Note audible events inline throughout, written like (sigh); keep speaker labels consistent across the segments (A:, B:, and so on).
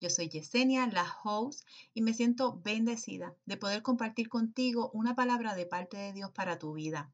A: Yo soy Yesenia, la host, y me siento bendecida de poder compartir contigo una palabra de parte de Dios para tu vida.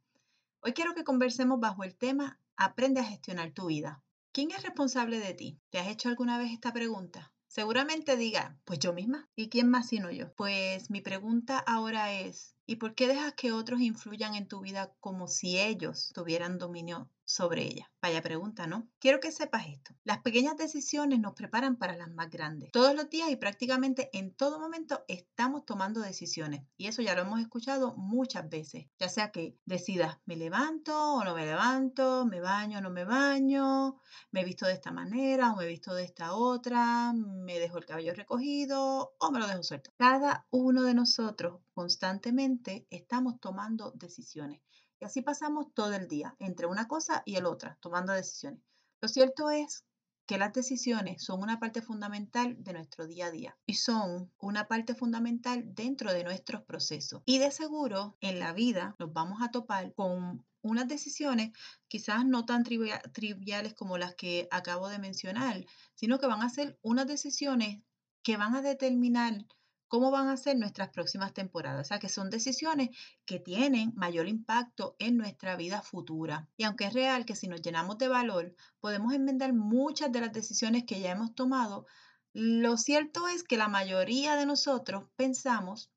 A: Hoy quiero que conversemos bajo el tema Aprende a gestionar tu vida. ¿Quién es responsable de ti? ¿Te has hecho alguna vez esta pregunta? Seguramente diga, pues yo misma. ¿Y quién más sino yo? Pues mi pregunta ahora es, ¿y por qué dejas que otros influyan en tu vida como si ellos tuvieran dominio sobre ella? Vaya pregunta, ¿no? Quiero que sepas esto. Las pequeñas decisiones nos preparan para las más grandes. Todos los días y prácticamente en todo momento estamos tomando decisiones. Y eso ya lo hemos escuchado muchas veces. Ya sea que decidas, me levanto o no me levanto, me baño o no me baño, me visto de esta manera o me visto de esta otra, me dejo el cabello recogido o me lo dejo suelto. Cada uno de nosotros constantemente estamos tomando decisiones. Y así pasamos todo el día, entre una cosa y el otra, tomando decisiones. Lo cierto es que las decisiones son una parte fundamental de nuestro día a día y son una parte fundamental dentro de nuestros procesos. Y de seguro en la vida nos vamos a topar con unas decisiones quizás no tan triviales como las que acabo de mencionar, sino que van a ser unas decisiones que van a determinar cómo van a ser nuestras próximas temporadas. O sea, que son decisiones que tienen mayor impacto en nuestra vida futura. Y aunque es real que si nos llenamos de valor, podemos enmendar muchas de las decisiones que ya hemos tomado, lo cierto es que la mayoría de nosotros pensamos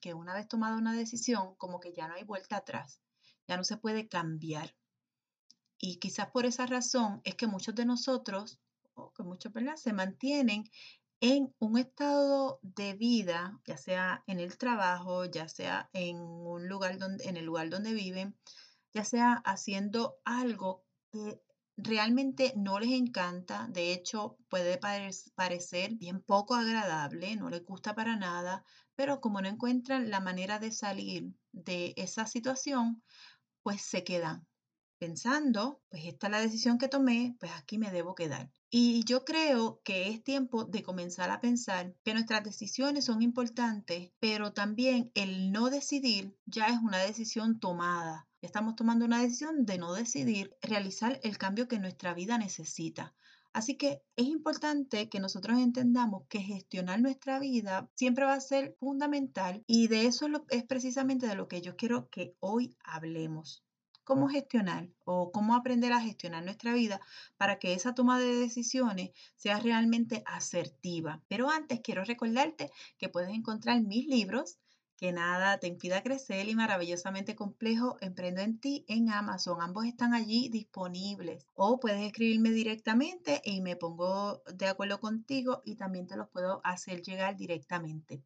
A: que una vez tomada una decisión, como que ya no hay vuelta atrás, ya no se puede cambiar. Y quizás por esa razón es que muchos de nosotros, o que muchos, ¿verdad?, se mantienen en un estado de vida, ya sea en el trabajo, ya sea en un lugar donde, en el lugar donde viven, ya sea haciendo algo que realmente no les encanta, de hecho puede parecer bien poco agradable, no les gusta para nada, pero como no encuentran la manera de salir de esa situación, pues se quedan pensando, pues esta es la decisión que tomé, pues aquí me debo quedar. Y yo creo que es tiempo de comenzar a pensar que nuestras decisiones son importantes, pero también el no decidir ya es una decisión tomada. Estamos tomando una decisión de no decidir realizar el cambio que nuestra vida necesita. Así que es importante que nosotros entendamos que gestionar nuestra vida siempre va a ser fundamental y de eso es precisamente de lo que yo quiero que hoy hablemos cómo gestionar o cómo aprender a gestionar nuestra vida para que esa toma de decisiones sea realmente asertiva. Pero antes quiero recordarte que puedes encontrar mis libros que nada te impida crecer y maravillosamente complejo, emprendo en ti en Amazon. Ambos están allí disponibles. O puedes escribirme directamente y me pongo de acuerdo contigo y también te los puedo hacer llegar directamente.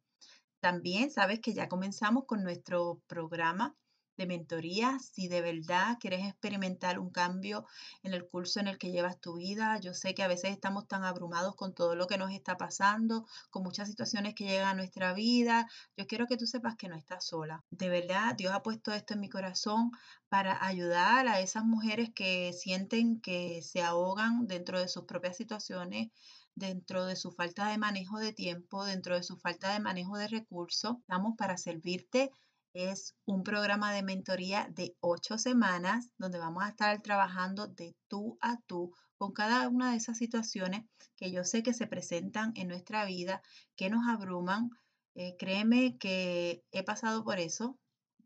A: También sabes que ya comenzamos con nuestro programa de mentoría, si de verdad quieres experimentar un cambio en el curso en el que llevas tu vida. Yo sé que a veces estamos tan abrumados con todo lo que nos está pasando, con muchas situaciones que llegan a nuestra vida. Yo quiero que tú sepas que no estás sola. De verdad, Dios ha puesto esto en mi corazón para ayudar a esas mujeres que sienten que se ahogan dentro de sus propias situaciones dentro de su falta de manejo de tiempo, dentro de su falta de manejo de recursos. Estamos para servirte es un programa de mentoría de ocho semanas donde vamos a estar trabajando de tú a tú con cada una de esas situaciones que yo sé que se presentan en nuestra vida, que nos abruman. Eh, créeme que he pasado por eso,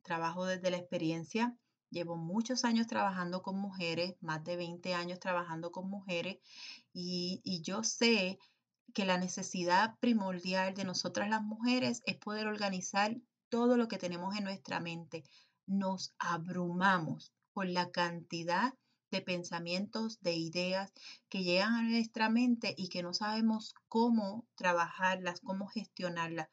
A: trabajo desde la experiencia, llevo muchos años trabajando con mujeres, más de 20 años trabajando con mujeres y, y yo sé que la necesidad primordial de nosotras las mujeres es poder organizar todo lo que tenemos en nuestra mente. Nos abrumamos por la cantidad de pensamientos, de ideas que llegan a nuestra mente y que no sabemos cómo trabajarlas, cómo gestionarlas.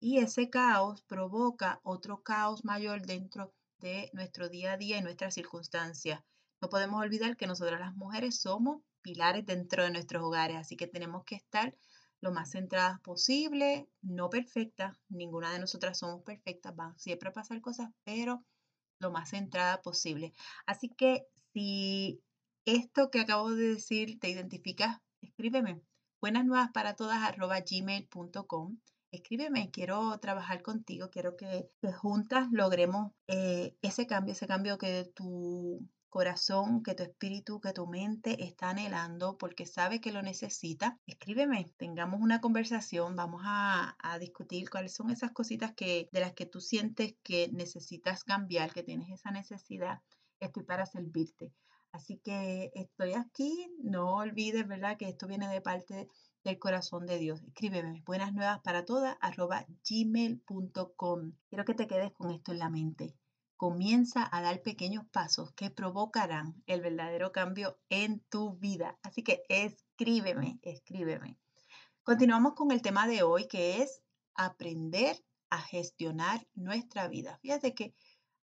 A: Y ese caos provoca otro caos mayor dentro de nuestro día a día y nuestras circunstancias. No podemos olvidar que nosotras las mujeres somos pilares dentro de nuestros hogares, así que tenemos que estar lo más centradas posible, no perfectas, ninguna de nosotras somos perfectas, van siempre a pasar cosas, pero lo más centrada posible. Así que si esto que acabo de decir te identificas, escríbeme. Buenas nuevas para todas arroba gmail.com. Escríbeme, quiero trabajar contigo, quiero que, juntas logremos eh, ese cambio, ese cambio que tu corazón, que tu espíritu, que tu mente está anhelando porque sabe que lo necesita, escríbeme, tengamos una conversación, vamos a, a, discutir cuáles son esas cositas que, de las que tú sientes que necesitas cambiar, que tienes esa necesidad. Estoy para servirte. Así que estoy aquí, no olvides, ¿verdad? Que esto viene de parte del corazón de Dios. Escríbeme, buenas nuevas para todas, arroba gmail.com. Quiero que te quedes con esto en la mente comienza a dar pequeños pasos que provocarán el verdadero cambio en tu vida. Así que escríbeme, escríbeme. Continuamos con el tema de hoy que es aprender a gestionar nuestra vida. Fíjate que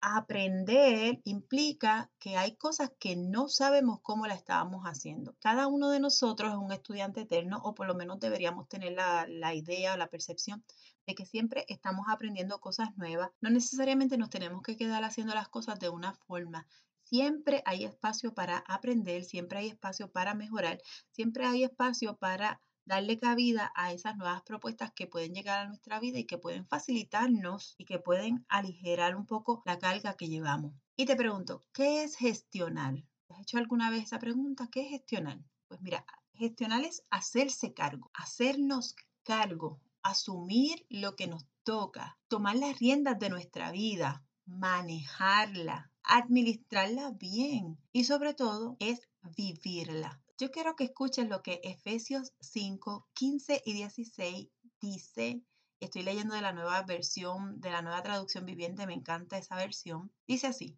A: aprender implica que hay cosas que no sabemos cómo la estábamos haciendo. Cada uno de nosotros es un estudiante eterno o por lo menos deberíamos tener la, la idea o la percepción de que siempre estamos aprendiendo cosas nuevas. No necesariamente nos tenemos que quedar haciendo las cosas de una forma. Siempre hay espacio para aprender, siempre hay espacio para mejorar, siempre hay espacio para darle cabida a esas nuevas propuestas que pueden llegar a nuestra vida y que pueden facilitarnos y que pueden aligerar un poco la carga que llevamos. Y te pregunto, ¿qué es gestionar? ¿Has hecho alguna vez esa pregunta? ¿Qué es gestionar? Pues mira, gestionar es hacerse cargo, hacernos cargo asumir lo que nos toca, tomar las riendas de nuestra vida, manejarla, administrarla bien y sobre todo es vivirla. Yo quiero que escuches lo que Efesios 5, 15 y 16 dice. Estoy leyendo de la nueva versión, de la nueva traducción viviente, me encanta esa versión. Dice así,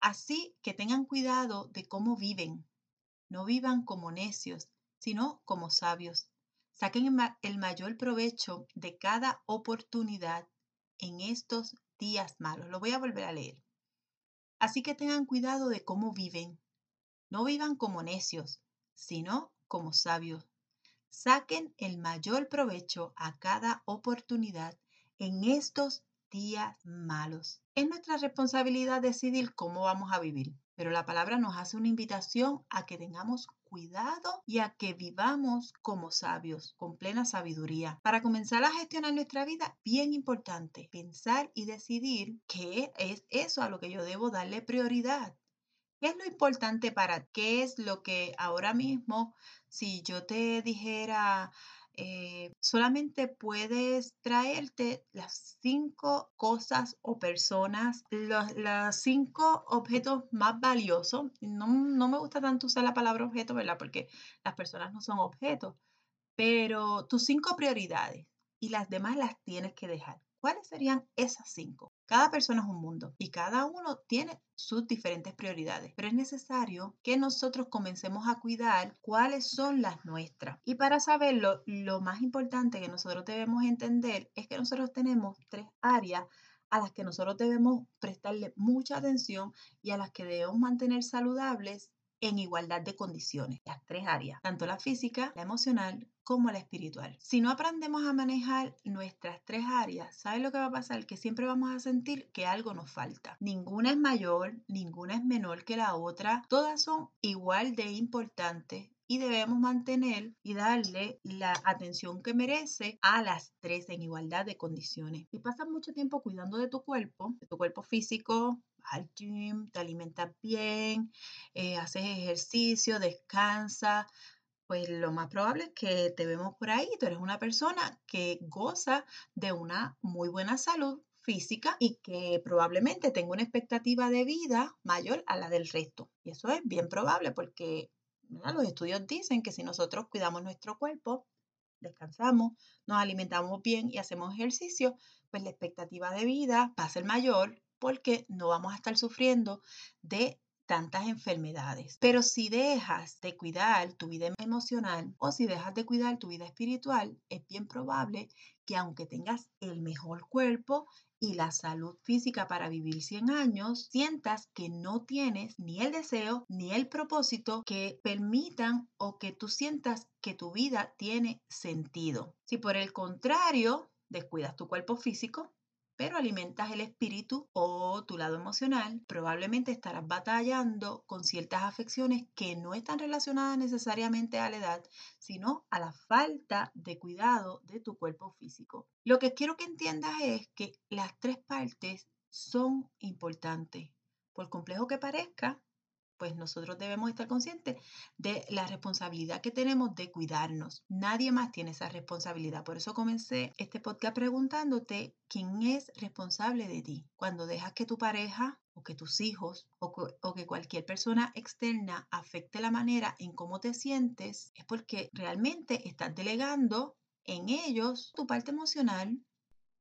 A: así que tengan cuidado de cómo viven. No vivan como necios, sino como sabios Saquen el mayor provecho de cada oportunidad en estos días malos. Lo voy a volver a leer. Así que tengan cuidado de cómo viven. No vivan como necios, sino como sabios. Saquen el mayor provecho a cada oportunidad en estos días malos. Es nuestra responsabilidad decidir cómo vamos a vivir, pero la palabra nos hace una invitación a que tengamos cuidado y a que vivamos como sabios, con plena sabiduría. Para comenzar a gestionar nuestra vida, bien importante, pensar y decidir qué es eso a lo que yo debo darle prioridad. ¿Qué es lo importante para qué es lo que ahora mismo, si yo te dijera, eh, solamente puedes traerte las cinco cosas o personas, los, cinco objetos más valiosos. No, no me gusta tanto usar la palabra objeto, ¿verdad? Porque las personas no son objetos, pero tus cinco prioridades y las demás las tienes que dejar. ¿Cuáles serían esas cinco? Cada persona es un mundo y cada uno tiene sus diferentes prioridades, pero es necesario que nosotros comencemos a cuidar cuáles son las nuestras. Y para saberlo, lo más importante que nosotros debemos entender es que nosotros tenemos tres áreas a las que nosotros debemos prestarle mucha atención y a las que debemos mantener saludables en igualdad de condiciones, las tres áreas, tanto la física, la emocional como la espiritual. Si no aprendemos a manejar nuestras tres áreas, ¿sabes lo que va a pasar? Que siempre vamos a sentir que algo nos falta. Ninguna es mayor, ninguna es menor que la otra, todas son igual de importantes y debemos mantener y darle la atención que merece a las tres en igualdad de condiciones. Si pasas mucho tiempo cuidando de tu cuerpo, de tu cuerpo físico, al gym, te alimentas bien, eh, haces ejercicio, descansa, pues lo más probable es que te vemos por ahí, tú eres una persona que goza de una muy buena salud física y que probablemente tenga una expectativa de vida mayor a la del resto. Y eso es bien probable porque los estudios dicen que si nosotros cuidamos nuestro cuerpo, descansamos, nos alimentamos bien y hacemos ejercicio, pues la expectativa de vida va a ser mayor porque no vamos a estar sufriendo de tantas enfermedades. Pero si dejas de cuidar tu vida emocional o si dejas de cuidar tu vida espiritual, es bien probable que aunque tengas el mejor cuerpo y la salud física para vivir 100 años, sientas que no tienes ni el deseo ni el propósito que permitan o que tú sientas que tu vida tiene sentido. Si por el contrario descuidas tu cuerpo físico, pero alimentas el espíritu o tu lado emocional, probablemente estarás batallando con ciertas afecciones que no están relacionadas necesariamente a la edad, sino a la falta de cuidado de tu cuerpo físico. Lo que quiero que entiendas es que las tres partes son importantes. Por complejo que parezca, pues nosotros debemos estar conscientes de la responsabilidad que tenemos de cuidarnos. Nadie más tiene esa responsabilidad. Por eso comencé este podcast preguntándote quién es responsable de ti. Cuando dejas que tu pareja o que tus hijos o, que cualquier persona externa afecte la manera en cómo te sientes, es porque realmente estás delegando en ellos tu parte emocional.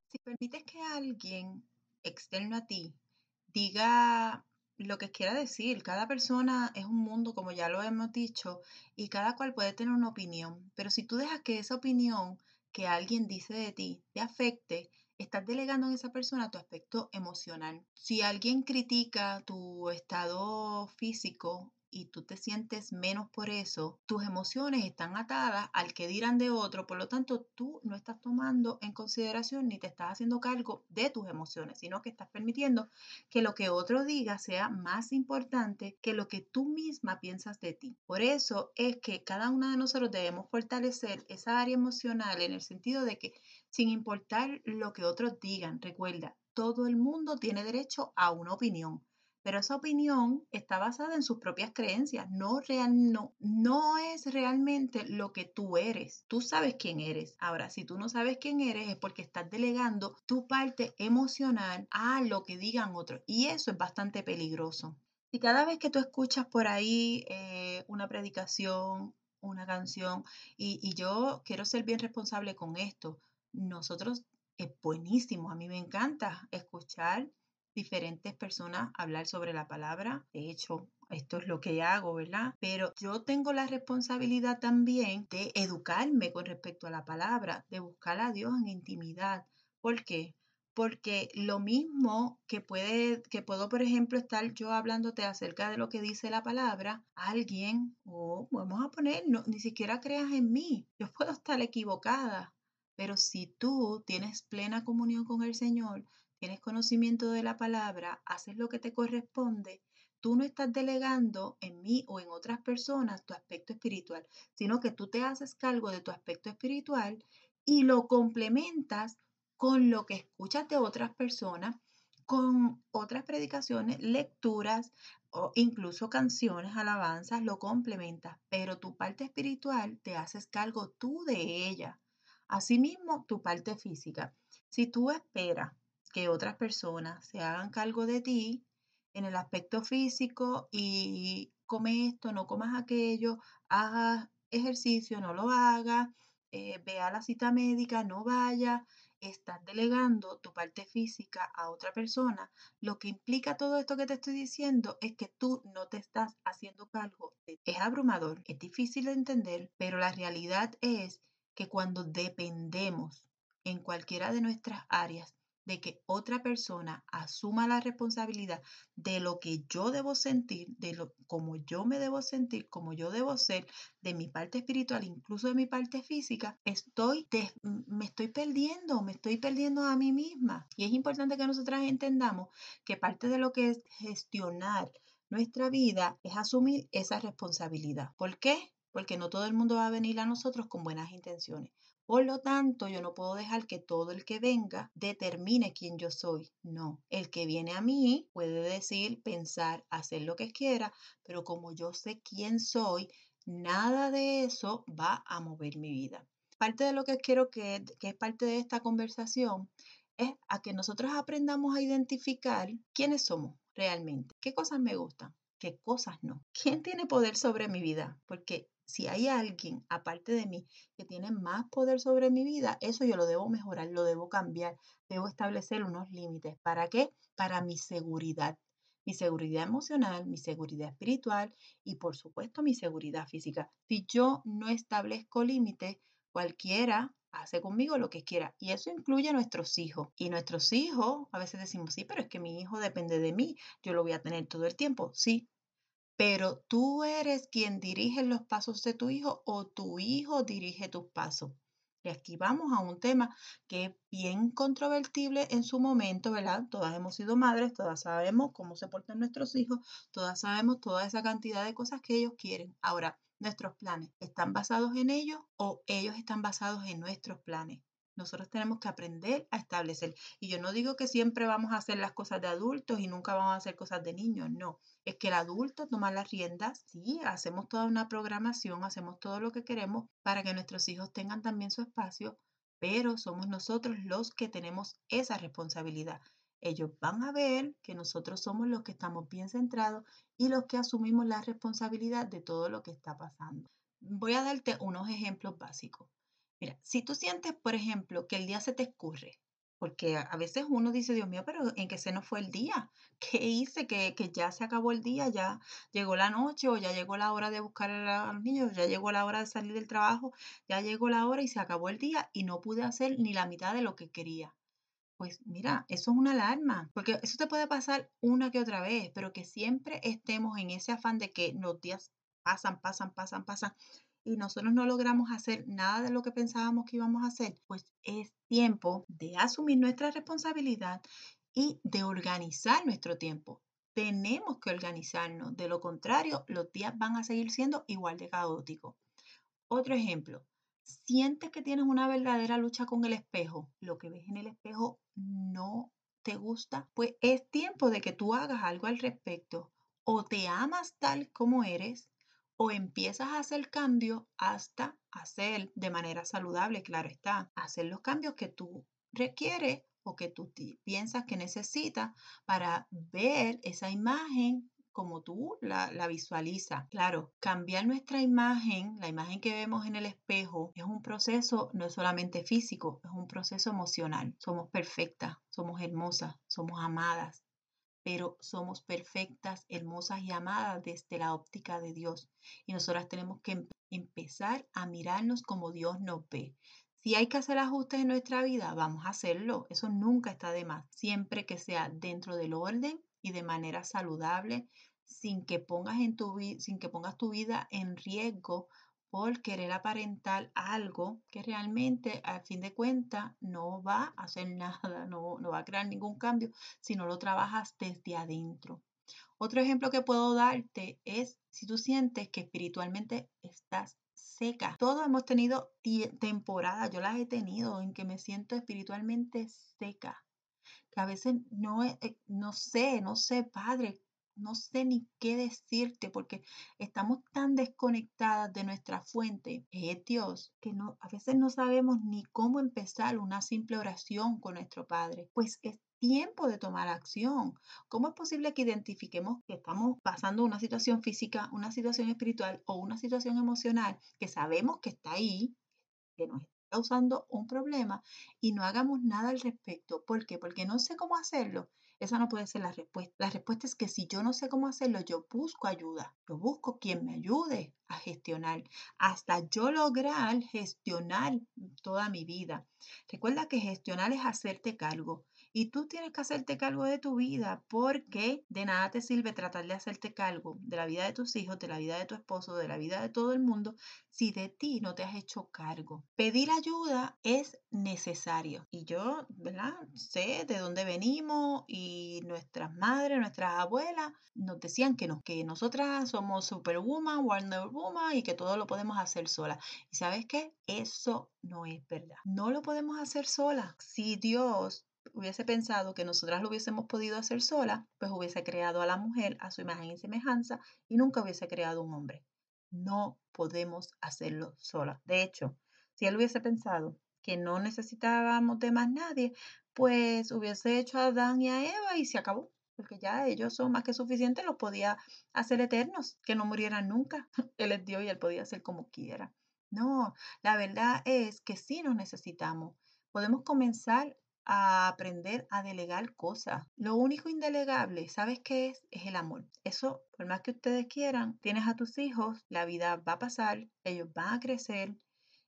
A: Si permites que alguien externo a ti diga lo que quiera decir, cada persona es un mundo, como ya lo hemos dicho, y cada cual puede tener una opinión, pero si tú dejas que esa opinión que alguien dice de ti te afecte, estás delegando en esa persona tu aspecto emocional. Si alguien critica tu estado físico y tú te sientes menos por eso, tus emociones están atadas al que dirán de otro, por lo tanto tú no estás tomando en consideración ni te estás haciendo cargo de tus emociones, sino que estás permitiendo que lo que otro diga sea más importante que lo que tú misma piensas de ti. Por eso es que cada una de nosotros debemos fortalecer esa área emocional en el sentido de que sin importar lo que otros digan, recuerda, todo el mundo tiene derecho a una opinión pero esa opinión está basada en sus propias creencias, no, real, no, no es realmente lo que tú eres. Tú sabes quién eres. Ahora, si tú no sabes quién eres es porque estás delegando tu parte emocional a lo que digan otros y eso es bastante peligroso. Si cada vez que tú escuchas por ahí eh, una predicación, una canción, y, y yo quiero ser bien responsable con esto, nosotros es buenísimo, a mí me encanta escuchar diferentes personas hablar sobre la palabra. De hecho, esto es lo que hago, ¿verdad? Pero yo tengo la responsabilidad también de educarme con respecto a la palabra, de buscar a Dios en intimidad. ¿Por qué? Porque lo mismo que puede, que puedo, por ejemplo, estar yo hablándote acerca de lo que dice la palabra, alguien, o vamos a poner, no, ni siquiera creas en mí, yo puedo estar equivocada, pero si tú tienes plena comunión con el Señor, tienes conocimiento de la palabra, haces lo que te corresponde, tú no estás delegando en mí o en otras personas tu aspecto espiritual, sino que tú te haces cargo de tu aspecto espiritual y lo complementas con lo que escuchas de otras personas, con otras predicaciones, lecturas o incluso canciones, alabanzas, lo complementas, pero tu parte espiritual te haces cargo tú de ella. Asimismo, tu parte física. Si tú esperas que otras personas se hagan cargo de ti en el aspecto físico y come esto, no comas aquello, haga ejercicio, no lo haga, eh, ve a la cita médica, no vaya, estás delegando tu parte física a otra persona. Lo que implica todo esto que te estoy diciendo es que tú no te estás haciendo cargo. Es abrumador, es difícil de entender, pero la realidad es que cuando dependemos en cualquiera de nuestras áreas de que otra persona asuma la responsabilidad de lo que yo debo sentir, de lo como yo me debo sentir, como yo debo ser, de mi parte espiritual, incluso de mi parte física, estoy me estoy perdiendo, me estoy perdiendo a mí misma. Y es importante que nosotras entendamos que parte de lo que es gestionar nuestra vida es asumir esa responsabilidad. ¿Por qué? Porque no todo el mundo va a venir a nosotros con buenas intenciones. Por lo tanto, yo no puedo dejar que todo el que venga determine quién yo soy. No, el que viene a mí puede decir, pensar, hacer lo que quiera, pero como yo sé quién soy, nada de eso va a mover mi vida. Parte de lo que quiero que, es parte de esta conversación es a que nosotros aprendamos a identificar quiénes somos realmente, qué cosas me gustan, qué cosas no. ¿Quién tiene poder sobre mi vida? Porque si hay alguien aparte de mí que tiene más poder sobre mi vida, eso yo lo debo mejorar, lo debo cambiar, debo establecer unos límites. ¿Para qué? Para mi seguridad. mi seguridad emocional, mi seguridad espiritual y por supuesto mi seguridad física. Si yo no establezco límites, cualquiera hace conmigo lo que quiera. Y eso incluye a nuestros hijos. Y nuestros hijos, a veces decimos, sí, pero es que mi hijo depende de mí, yo lo voy a tener todo el tiempo. Sí, pero tú eres quien dirige los pasos de tu hijo o tu hijo dirige tus pasos. Y aquí vamos a un tema que es bien controvertible en su momento, ¿verdad? Todas hemos sido madres, todas sabemos cómo se portan nuestros hijos, todas sabemos toda esa cantidad de cosas que ellos quieren. Ahora, nuestros planes, ¿están basados en ellos o ellos están basados en nuestros planes? Nosotros tenemos que aprender a establecer. Y yo no digo que siempre vamos a hacer las cosas de adultos y nunca vamos a hacer cosas de niños, no. Es que el adulto toma las riendas, sí, hacemos toda una programación, hacemos todo lo que queremos para que nuestros hijos tengan también su espacio, pero somos nosotros los que tenemos esa responsabilidad. Ellos van a ver que nosotros somos los que estamos bien centrados y los que asumimos la responsabilidad de todo lo que está pasando. Voy a darte unos ejemplos básicos. Mira, si tú sientes, por ejemplo, que el día se te escurre, porque a veces uno dice, Dios mío, pero ¿en qué se nos fue el día? (laughs) ¿Qué hice? Que, que ya se acabó el día, ya llegó la noche o ya llegó la hora de buscar a los niños, ya llegó la hora de salir del trabajo, ya llegó la hora y se acabó el día y no pude hacer ni la mitad de lo que quería. Pues mira, eso es una alarma, porque eso te puede pasar una que otra vez, pero que siempre estemos en ese afán de que los días pasan, pasan, pasan, pasan y nosotros no logramos hacer nada de lo que pensábamos que íbamos a hacer, pues es tiempo de asumir nuestra responsabilidad y de organizar nuestro tiempo. Tenemos que organizarnos, de lo contrario, los días van a seguir siendo igual de caóticos. Otro ejemplo, sientes que tienes una verdadera lucha con el espejo, lo que ves en el espejo no te gusta, pues es tiempo de que tú hagas algo al respecto. O te amas tal como eres o empiezas a hacer cambios hasta hacer de manera saludable, claro está, hacer los cambios que tú requieres o que tú piensas que necesitas para ver esa imagen como tú la, la visualizas. Claro, cambiar nuestra imagen, la imagen que vemos en el espejo, es un proceso no solamente físico, es un proceso emocional. Somos perfectas, somos hermosas, somos amadas, pero somos perfectas, hermosas y amadas desde la óptica de Dios. Y nosotras tenemos que empezar a mirarnos como Dios nos ve. Si hay que hacer ajustes en nuestra vida, vamos a hacerlo. Eso nunca está de más, siempre que sea dentro del orden y de manera saludable, sin que pongas, en tu, sin que pongas tu vida en riesgo por querer aparentar algo que realmente a fin de cuentas no va a hacer (laughs) nada, no, no va a crear ningún cambio si no lo trabajas desde adentro. Otro ejemplo que puedo darte es si tú sientes que espiritualmente estás seca. Todos hemos tenido temporadas, yo las he tenido, en que me siento espiritualmente seca. Que a veces no, eh, no sé, no sé, Padre, no sé ni qué decirte porque estamos tan desconectadas de nuestra fuente, es Dios, que no, a veces no sabemos ni cómo empezar una simple oración con nuestro Padre. Pues es tiempo de tomar acción. ¿Cómo es posible que identifiquemos que estamos pasando una situación física, una situación espiritual o una situación emocional que sabemos que está ahí, que nos está causando un problema y no hagamos nada al respecto? ¿Por qué? Porque no sé cómo hacerlo esa no puede ser la respuesta. La respuesta es que si yo no sé cómo hacerlo, yo busco ayuda. Yo busco quien me ayude a gestionar hasta yo lograr gestionar toda mi vida. Recuerda que gestionar es hacerte cargo. Y tú tienes que hacerte cargo de tu vida porque de nada te sirve tratar de hacerte cargo de la vida de tus hijos, de la vida de tu esposo, de la vida de todo el mundo, si de ti no te has hecho cargo. Pedir ayuda es necesario. Y yo, ¿verdad? Sé de dónde venimos y nuestras madres, nuestras abuelas nos decían que, que nosotras somos Superwoman, Wonder Woman y que todo lo podemos hacer sola. ¿Y sabes qué? Eso no es verdad. No lo podemos hacer sola. Si Dios hubiese pensado que nosotras lo hubiésemos podido hacer sola, pues hubiese creado a la mujer a su imagen y semejanza y nunca hubiese creado un hombre. No podemos hacerlo sola. De hecho, si él hubiese pensado que no necesitábamos de más nadie, pues hubiese hecho a Adán y a Eva y se acabó, porque ya ellos son más que suficientes, los podía hacer eternos, que no murieran nunca. (laughs) Él es Dios y él podía hacer como quiera. No, la verdad es que sí nos necesitamos. Podemos comenzar a aprender a delegar cosas. Lo único indelegable, ¿sabes qué es? Es el amor. Eso, por más que ustedes quieran, tienes a tus hijos, la vida va a pasar, ellos van a crecer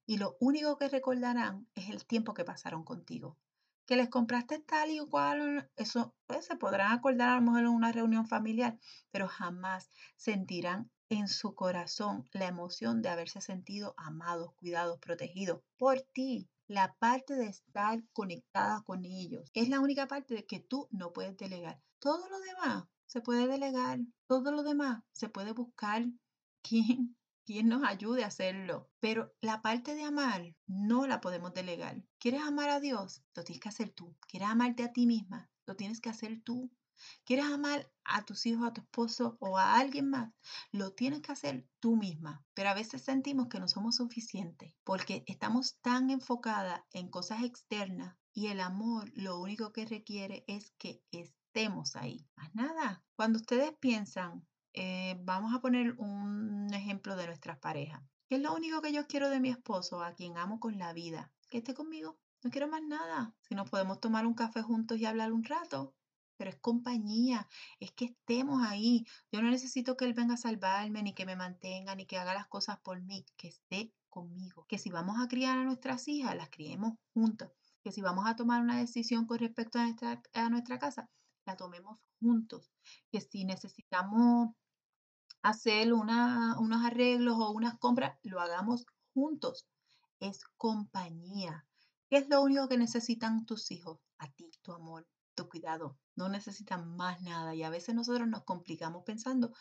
A: y lo único que recordarán es el tiempo que pasaron contigo. Que les compraste tal y cual, eso pues, se podrán acordar a lo mejor en una reunión familiar, pero jamás sentirán en su corazón la emoción de haberse sentido amados, cuidados, protegidos por ti la parte de estar conectada con ellos. Es la única parte que tú no puedes delegar. Todo lo demás se puede delegar, todo lo demás se puede buscar (laughs) quién, quién nos ayude a hacerlo. Pero la parte de amar no la podemos delegar. ¿Quieres amar a Dios? Lo tienes que hacer tú. ¿Quieres amarte a ti misma? Lo tienes que hacer tú. ¿Quieres amar a tus hijos, a tu esposo o a alguien más? Lo tienes que hacer tú misma. Pero a veces sentimos que no somos suficientes porque estamos tan enfocadas en cosas externas y el amor lo único que requiere es que estemos ahí. Más nada. Cuando ustedes piensan, eh, vamos a poner un ejemplo de nuestras parejas. ¿Qué es lo único que yo quiero de mi esposo, a quien amo con la vida? Que esté conmigo. No quiero más nada. Si nos podemos tomar un café juntos y hablar un rato, pero es compañía, es que estemos ahí. Yo no necesito que Él venga a salvarme, ni que me mantenga, ni que haga las cosas por mí, que esté conmigo. Que si vamos a criar a nuestras hijas, las criemos juntos. Que si vamos a tomar una decisión con respecto a nuestra, a nuestra casa, la tomemos juntos. Que si necesitamos hacer una, unos arreglos o unas compras, lo hagamos juntos. Es compañía. ¿Qué es lo único que necesitan tus hijos? A ti, tu amor, tu cuidado. No necesitan más nada y a veces nosotros nos complicamos pensando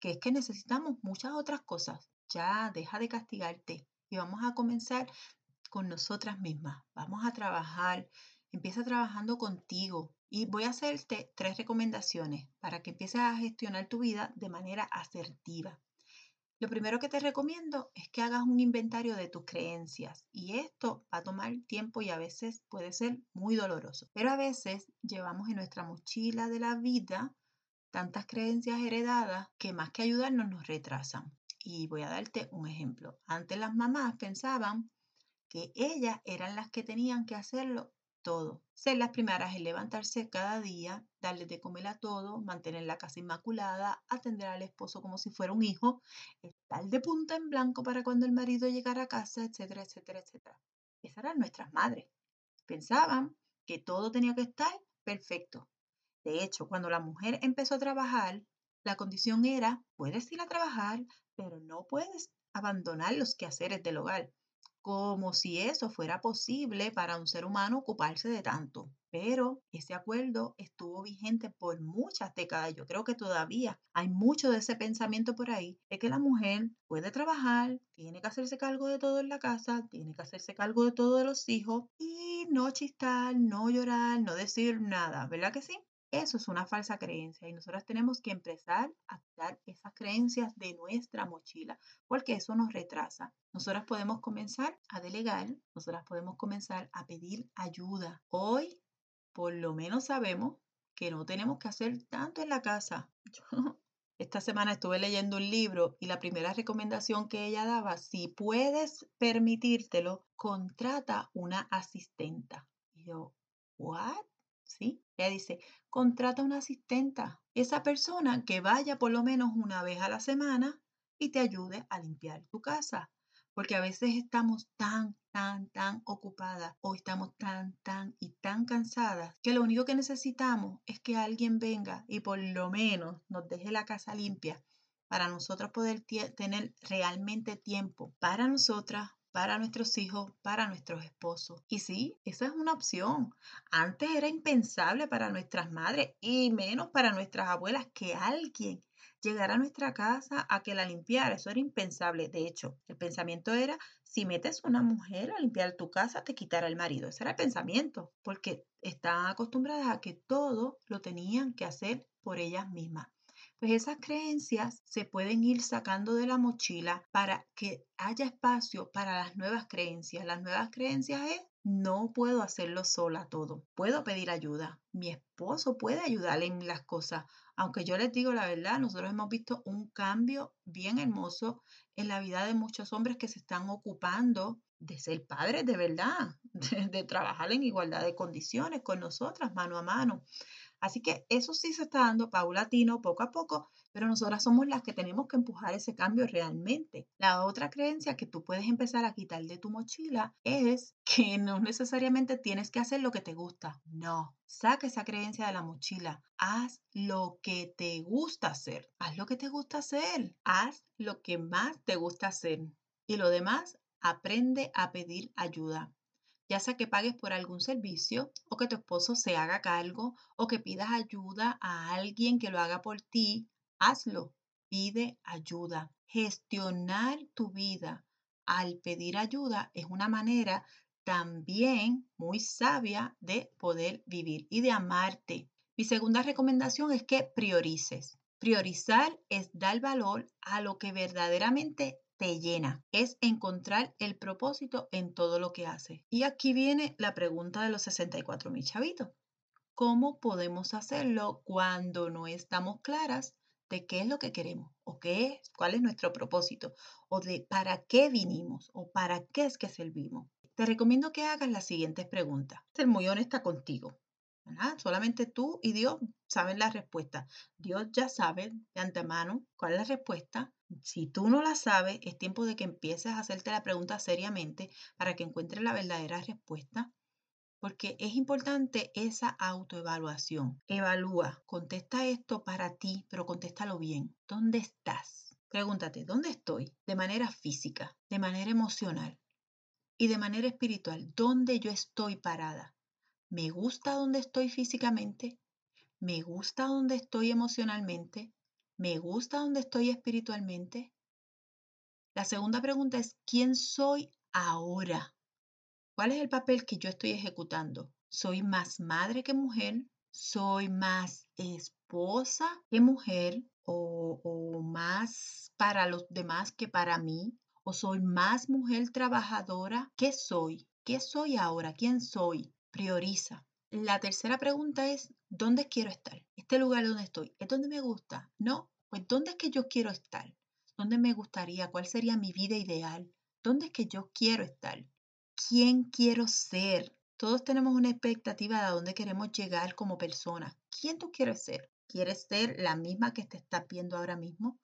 A: que es que necesitamos muchas otras cosas. Ya, deja de castigarte y vamos a comenzar con nosotras mismas. Vamos a trabajar. Empieza trabajando contigo y voy a hacerte tres recomendaciones para que empieces a gestionar tu vida de manera asertiva. Lo primero que te recomiendo es que hagas un inventario de tus creencias y esto va a tomar tiempo y a veces puede ser muy doloroso. Pero a veces llevamos en nuestra mochila de la vida tantas creencias heredadas que más que ayudarnos nos retrasan. Y voy a darte un ejemplo. Antes las mamás pensaban que ellas eran las que tenían que hacerlo todo. Ser las primeras en levantarse cada día, darle de comer a todo, mantener la casa inmaculada, atender al esposo como si fuera un hijo, estar de punta en blanco para cuando el marido llegara a casa, etcétera, etcétera, etcétera. Esas eran nuestras madres. Pensaban que todo tenía que estar perfecto. De hecho, cuando la mujer empezó a trabajar, la condición era, puedes ir a trabajar, pero no puedes abandonar los quehaceres del hogar como si eso fuera posible para un ser humano ocuparse de tanto. Pero ese acuerdo estuvo vigente por muchas décadas. Yo creo que todavía hay mucho de ese pensamiento por ahí, de que la mujer puede trabajar, tiene que hacerse cargo de todo en la casa, tiene que hacerse cargo de todos los hijos y no chistar, no llorar, no decir nada, ¿verdad que sí? Eso es una falsa creencia y nosotros tenemos que empezar a quitar esas creencias de nuestra mochila porque eso nos retrasa. Nosotras podemos comenzar a delegar, nosotras podemos comenzar a pedir ayuda. Hoy, por lo menos sabemos que no tenemos que hacer tanto en la casa. (laughs) esta semana estuve leyendo un libro y la primera recomendación que ella daba, si puedes permitírtelo, contrata una asistenta. Y yo, ¿what? ¿Sí? Ella dice, contrata una asistenta, esa persona que vaya por lo menos una vez a la semana y te ayude a limpiar tu casa. Porque a veces estamos tan, tan, tan ocupadas o estamos tan, tan y tan cansadas que lo único que necesitamos es que alguien venga y por lo menos nos deje la casa limpia para nosotros poder tener realmente tiempo para nosotras, para nuestros hijos, para nuestros esposos. Y sí, esa es una opción. Antes era impensable para nuestras madres y menos para nuestras abuelas que alguien llegara a nuestra casa a que la limpiara. Eso era impensable. De hecho, el pensamiento era, si metes una mujer a limpiar tu casa, te quitará el marido. Ese era el pensamiento, porque están acostumbradas a que todo lo tenían que hacer por ellas mismas pues esas creencias se pueden ir sacando de la mochila para que haya espacio para las nuevas creencias. Las nuevas creencias es no puedo hacerlo sola todo. Puedo pedir ayuda. Mi esposo puede ayudarle en las cosas. Aunque yo les digo la verdad, nosotros hemos visto un cambio bien hermoso en la vida de muchos hombres que se están ocupando de ser padres de verdad, (laughs) de, trabajar en igualdad de condiciones con nosotras, mano a mano. Así que eso sí se está dando paulatino, poco a poco, pero nosotras somos las que tenemos que empujar ese cambio realmente. La otra creencia que tú puedes empezar a quitar de tu mochila es que no necesariamente tienes que hacer lo que te gusta. No, saca esa creencia de la mochila. Haz lo que te gusta hacer. Haz lo que te gusta hacer. Haz lo que más te gusta hacer. Y lo demás, aprende a pedir ayuda ya sea que pagues por algún servicio o que tu esposo se haga cargo o que pidas ayuda a alguien que lo haga por ti, hazlo, pide ayuda. Gestionar tu vida al pedir ayuda es una manera también muy sabia de poder vivir y de amarte. Mi segunda recomendación es que priorices. Priorizar es dar valor a lo que verdaderamente te llena. Es encontrar el propósito en todo lo que hace. Y aquí viene la pregunta de los 64 mil chavitos. ¿Cómo podemos hacerlo cuando no estamos claras de qué es lo que queremos o qué es, cuál es nuestro propósito o de para qué vinimos o para qué es que servimos? Te recomiendo que hagas las siguientes preguntas. Ser muy honesta contigo. Solamente tú y Dios saben la respuesta. Dios ya sabe de antemano cuál es la respuesta si tú no la sabes, es tiempo de que empieces a hacerte la pregunta seriamente para que encuentres la verdadera respuesta. Porque es importante esa autoevaluación. Evalúa, contesta esto para ti, pero contéstalo bien. ¿Dónde estás? Pregúntate, ¿dónde estoy? De manera física, de manera emocional y de manera espiritual. ¿Dónde yo estoy parada? ¿Me gusta donde estoy físicamente? ¿Me gusta donde estoy emocionalmente? ¿Me gusta donde estoy espiritualmente? La segunda pregunta es, ¿quién soy ahora? ¿Cuál es el papel que yo estoy ejecutando? ¿Soy más madre que mujer? ¿Soy más esposa que mujer? ¿O, o más para los demás que para mí? ¿O soy más mujer trabajadora? ¿Qué soy? ¿Qué soy ahora? ¿Quién soy? Prioriza. La tercera pregunta es, ¿dónde quiero estar? Este lugar donde estoy, ¿es donde me gusta? No, pues ¿dónde es que yo quiero estar? ¿Dónde me gustaría? ¿Cuál sería mi vida ideal? ¿Dónde es que yo quiero estar? ¿Quién quiero ser? Todos tenemos una expectativa de a dónde queremos llegar como persona. ¿Quién tú quieres ser? ¿Quieres ser la misma que te estás viendo ahora mismo?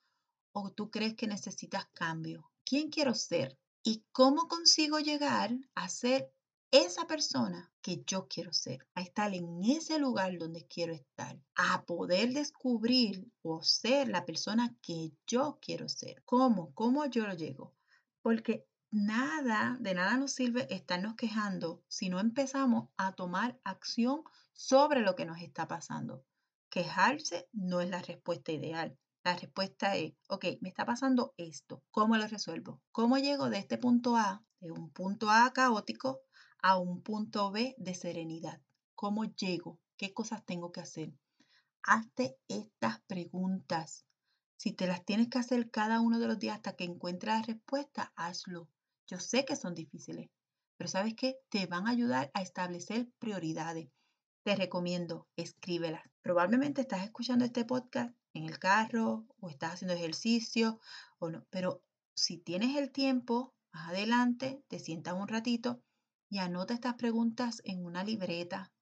A: ¿O tú crees que necesitas cambio? ¿Quién quiero ser? ¿Y cómo consigo llegar a ser esa persona que yo quiero ser, a estar en ese lugar donde quiero estar, a poder descubrir o ser la persona que yo quiero ser. ¿Cómo? ¿Cómo yo lo llego? Porque nada, de nada nos sirve estarnos quejando si no empezamos a tomar acción sobre lo que nos está pasando. Quejarse no es la respuesta ideal. La respuesta es, ok, me está pasando esto, ¿cómo lo resuelvo? ¿Cómo llego de este punto A, de un punto A caótico, a un punto B de serenidad. ¿Cómo llego? ¿Qué cosas tengo que hacer? Hazte estas preguntas. Si te las tienes que hacer cada uno de los días hasta que encuentres la respuesta, hazlo. Yo sé que son difíciles, pero sabes que te van a ayudar a establecer prioridades. Te recomiendo, escríbelas. Probablemente estás escuchando este podcast en el carro o estás haciendo ejercicio o no, pero si tienes el tiempo, más adelante, te sientas un ratito y anota estas preguntas en una libreta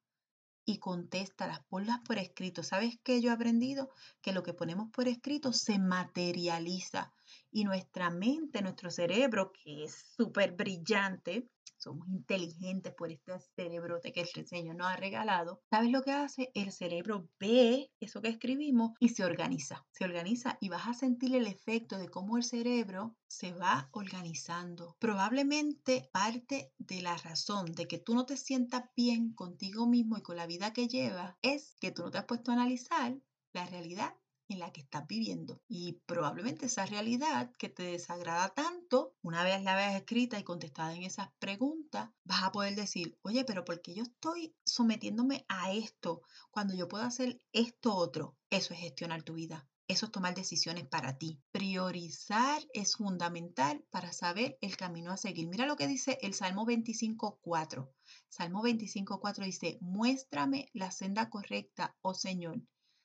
A: y contéstalas, ponlas por escrito. ¿Sabes qué yo he aprendido? Que lo que ponemos por escrito se materializa y nuestra mente, nuestro cerebro, que es súper brillante, somos inteligentes por este cerebrote que el Señor nos ha regalado. ¿Sabes lo que hace? El cerebro ve eso que escribimos y se organiza. Se organiza y vas a sentir el efecto de cómo el cerebro se va organizando. Probablemente parte de la razón de que tú no te sientas bien contigo mismo y con la vida que llevas es que tú no te has puesto a analizar la realidad en la que estás viviendo. Y probablemente esa realidad que te desagrada tanto, una vez la veas escrita y contestada en esas preguntas, vas a poder decir, oye, pero ¿por qué yo estoy sometiéndome a esto cuando yo puedo hacer esto otro? Eso es gestionar tu vida. Eso es tomar decisiones para ti. Priorizar es fundamental para saber el camino a seguir. Mira lo que dice el Salmo 25.4. Salmo 25.4 dice, muéstrame la senda correcta, oh Señor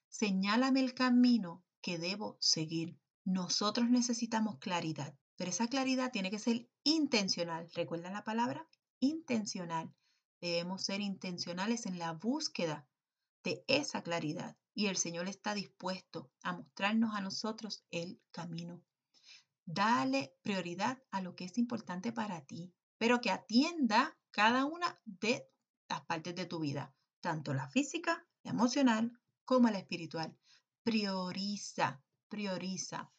A: señálame el camino que debo seguir. Nosotros necesitamos claridad, pero esa claridad tiene que ser intencional. ¿Recuerdan la palabra? Intencional. Debemos ser intencionales en la búsqueda de esa claridad y el Señor está dispuesto a mostrarnos a nosotros el camino. Dale prioridad a lo que es importante para ti, pero que atienda cada una de las partes de tu vida, tanto la física, la emocional como la espiritual. Prioriza, prioriza.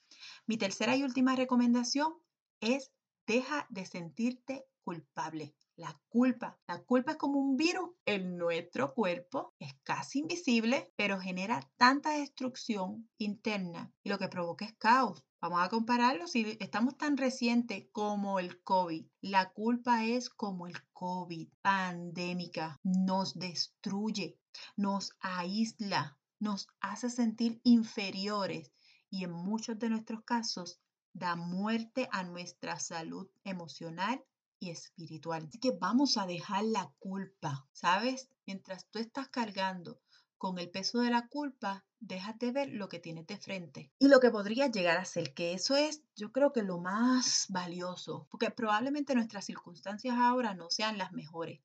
A: Mi tercera y última recomendación es deja de sentirte culpable. La culpa. La culpa es como un virus en nuestro cuerpo. Es casi invisible, pero genera tanta destrucción interna y lo que provoca es caos. Vamos a compararlo. Si estamos tan recientes como el COVID, la culpa es como el COVID, pandémica. Nos destruye, nos aísla, nos hace sentir inferiores y en muchos de nuestros casos da muerte a nuestra salud emocional y espiritual. Así que vamos a dejar la culpa, ¿sabes? Mientras tú estás cargando con el peso de la culpa, déjate ver lo que tienes de frente y lo que podría llegar a ser, que eso es, yo creo que lo más valioso, porque probablemente nuestras circunstancias ahora no sean las mejores,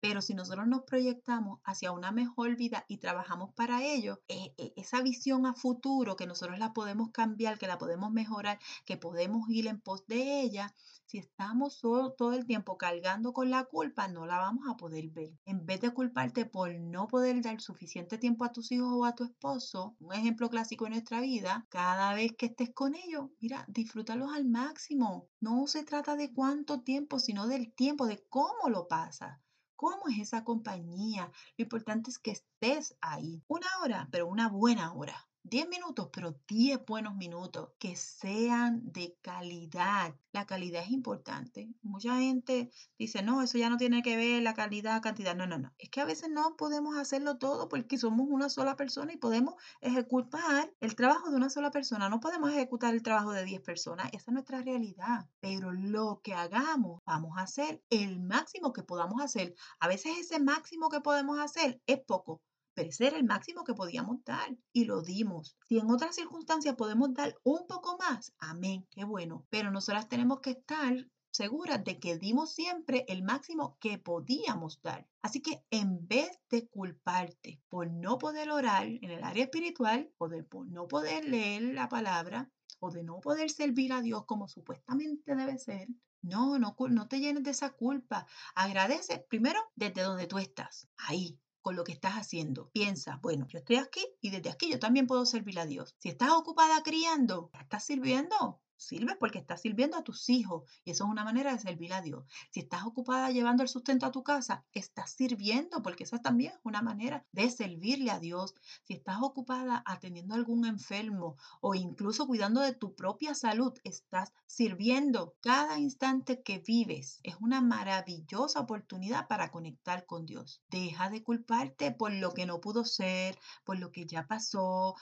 A: pero si nosotros nos proyectamos hacia una mejor vida y trabajamos para ello, eh, eh, esa visión a futuro que nosotros la podemos cambiar, que la podemos mejorar, que podemos ir en pos de ella, si estamos todo el tiempo cargando con la culpa, no la vamos a poder ver. En vez de culparte por no poder dar suficiente tiempo a tus hijos o a tu esposo, un ejemplo clásico en nuestra vida, cada vez que estés con ellos, mira, disfrútalos al máximo. No se trata de cuánto tiempo, sino del tiempo, de cómo lo pasas. ¿Cómo es esa compañía? Lo importante es que estés ahí. Una hora, pero una buena hora. 10 minutos, pero 10 buenos minutos que sean de calidad. La calidad es importante. Mucha gente dice, no, eso ya no tiene que ver la calidad, cantidad. No, no, no. Es que a veces no podemos hacerlo todo porque somos una sola persona y podemos ejecutar el trabajo de una sola persona. No podemos ejecutar el trabajo de 10 personas. Esa es nuestra realidad. Pero lo que hagamos, vamos a hacer el máximo que podamos hacer. A veces ese máximo que podemos hacer es poco pero era el máximo que podíamos dar y lo dimos. Si en otras circunstancias podemos dar un poco más, amén, qué bueno. Pero nosotras tenemos que estar seguras de que dimos siempre el máximo que podíamos dar. Así que en vez de culparte por no poder orar en el área espiritual o de por no poder leer la palabra o de no poder servir a Dios como supuestamente debe ser, no, no, no te llenes de esa culpa. Agradece primero desde donde tú estás, ahí, con lo que estás haciendo. Piensa, bueno, yo estoy aquí y desde aquí yo también puedo servir a Dios. Si estás ocupada criando, ¿estás sirviendo? Sirve porque estás sirviendo a tus hijos y eso es una manera de servir a Dios. Si estás ocupada llevando el sustento a tu casa, estás sirviendo porque eso también es una manera de servirle a Dios. Si estás ocupada atendiendo a algún enfermo o incluso cuidando de tu propia salud, estás sirviendo. Cada instante que vives es una maravillosa oportunidad para conectar con Dios. Deja de culparte por lo que no pudo ser, por lo que ya pasó,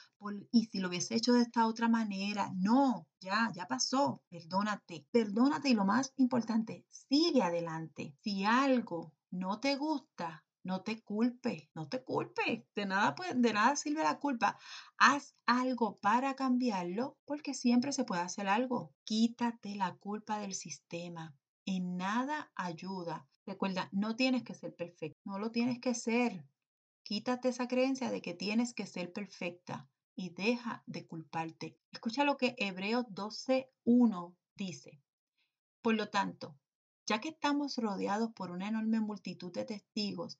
A: y si lo hubiese hecho de esta otra manera. No, ya, ya pasó, perdónate, perdónate y lo más importante, sigue adelante. Si algo no te gusta, no te culpe, no te culpe. De nada, de nada sirve la culpa. Haz algo para cambiarlo porque siempre se puede hacer algo. Quítate la culpa del sistema. En nada ayuda. Recuerda, no tienes que ser perfecto, no lo tienes que ser. Quítate esa creencia de que tienes que ser perfecta y deja de culparte. Escucha lo que Hebreos 12.1 dice. Por lo tanto, ya que estamos rodeados por una enorme multitud de testigos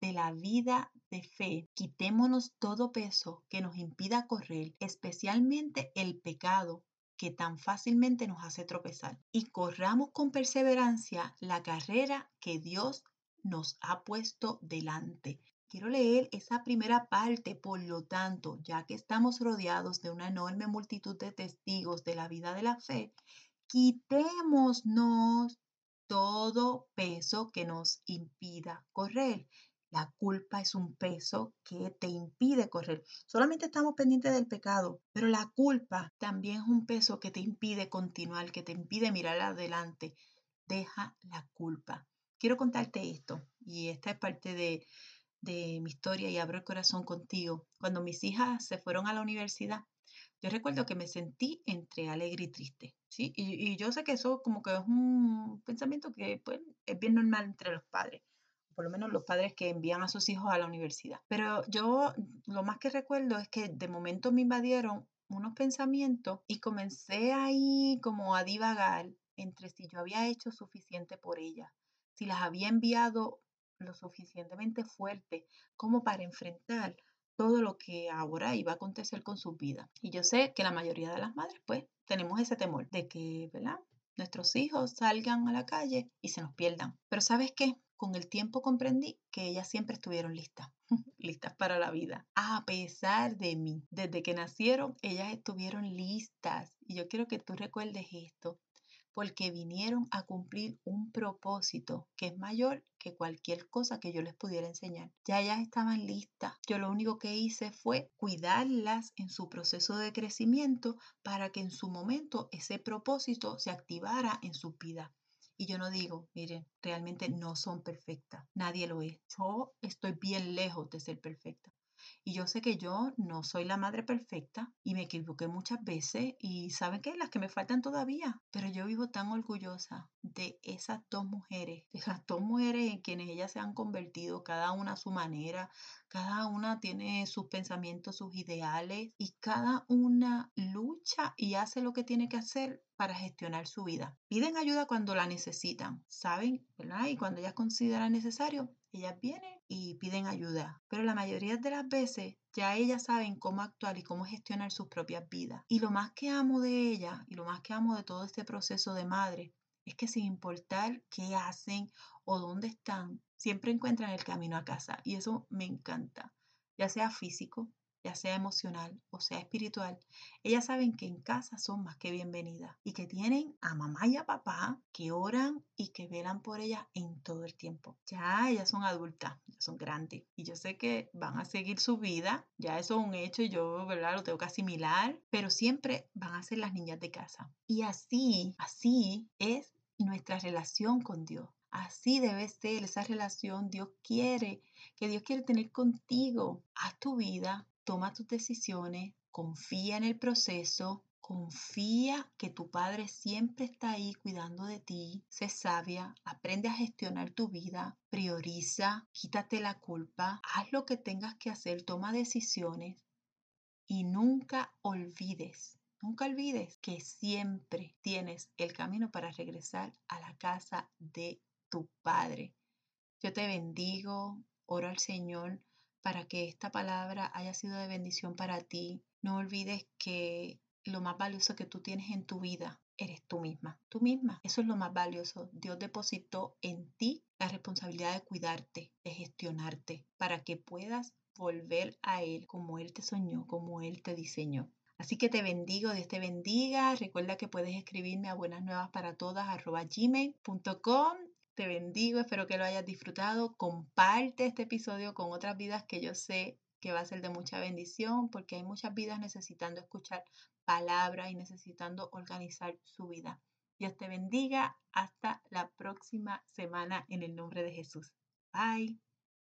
A: de la vida de fe, quitémonos todo peso que nos impida correr, especialmente el pecado que tan fácilmente nos hace tropezar, y corramos con perseverancia la carrera que Dios nos ha puesto delante. Quiero leer esa primera parte, por lo tanto, ya que estamos rodeados de una enorme multitud de testigos de la vida de la fe, quitémonos todo peso que nos impida correr. La culpa es un peso que te impide correr. Solamente estamos pendientes del pecado, pero la culpa también es un peso que te impide continuar, que te impide mirar adelante. Deja la culpa. Quiero contarte esto, y esta es parte de, de mi historia y abro el corazón contigo. Cuando mis hijas se fueron a la universidad, yo recuerdo que me sentí entre alegre y triste, ¿sí? Y, yo sé que eso como que es un pensamiento que pues, es bien normal entre los padres, por lo menos los padres que envían a sus hijos a la universidad. Pero yo lo más que recuerdo es que de momento me invadieron unos pensamientos y comencé ahí como a divagar entre si yo había hecho suficiente por ellas, si las había enviado lo suficientemente fuerte como para enfrentar todo lo que ahora iba a acontecer con su vida. Y yo sé que la mayoría de las madres, pues, tenemos ese temor de que, ¿verdad? Nuestros hijos salgan a la calle y se nos pierdan. Pero ¿sabes qué? Con el tiempo comprendí que ellas siempre estuvieron listas, (laughs) listas para la vida, a pesar de mí. Desde que nacieron, ellas estuvieron listas. Y yo quiero que tú recuerdes esto porque vinieron a cumplir un propósito que es mayor que cualquier cosa que yo les pudiera enseñar. Ya ellas estaban listas. Yo lo único que hice fue cuidarlas en su proceso de crecimiento para que en su momento ese propósito se activara en su vida. Y yo no digo, miren, realmente no son perfectas. Nadie lo es. Yo estoy bien lejos de ser perfecta. Y yo sé que yo no soy la madre perfecta y me equivoqué muchas veces y saben que las que me faltan todavía, pero yo vivo tan orgullosa de esas dos mujeres, de las dos mujeres en quienes ellas se han convertido, cada una a su manera, cada una tiene sus pensamientos, sus ideales y cada una lucha y hace lo que tiene que hacer para gestionar su vida. Piden ayuda cuando la necesitan, ¿saben? Y cuando ellas consideran necesario, ellas vienen y piden ayuda. Pero la mayoría de las veces ya ellas saben cómo actuar y cómo gestionar sus propias vidas. Y lo más que amo de ellas y lo más que amo de todo este proceso de madre es que sin importar qué hacen o dónde están, siempre encuentran el camino a casa. Y eso me encanta, ya sea físico, ya sea emocional o sea espiritual, ellas saben que en casa son más que bienvenidas y que tienen a mamá y a papá que oran y que velan por ellas en todo el tiempo. Ya ellas son adultas, ya son grandes y yo sé que van a seguir su vida, ya eso es un hecho y yo, ¿verdad? Lo tengo que asimilar, pero siempre van a ser las niñas de casa. Y así, así es nuestra relación con Dios. Así debe ser esa relación. Dios quiere, que Dios quiere tener contigo. Haz tu vida, toma tus decisiones, confía en el proceso, confía que tu Padre siempre está ahí cuidando de ti, sé sabia, aprende a gestionar tu vida, prioriza, quítate la culpa, haz lo que tengas que hacer, toma decisiones y nunca olvides Nunca olvides que siempre tienes el camino para regresar a la casa de tu Padre. Yo te bendigo, oro al Señor para que esta palabra haya sido de bendición para ti. No olvides que lo más valioso que tú tienes en tu vida eres tú misma, tú misma. Eso es lo más valioso. Dios depositó en ti la responsabilidad de cuidarte, de gestionarte, para que puedas volver a Él como Él te soñó, como Él te diseñó. Así que te bendigo, Dios te bendiga. Recuerda que puedes escribirme a buenas nuevas para todas gmail.com te bendigo, espero que lo hayas disfrutado. Comparte este episodio con otras vidas que yo sé que va a ser de mucha bendición porque hay muchas vidas necesitando escuchar palabras y necesitando organizar su vida. Dios te bendiga. Hasta la próxima semana en el nombre de Jesús. Bye.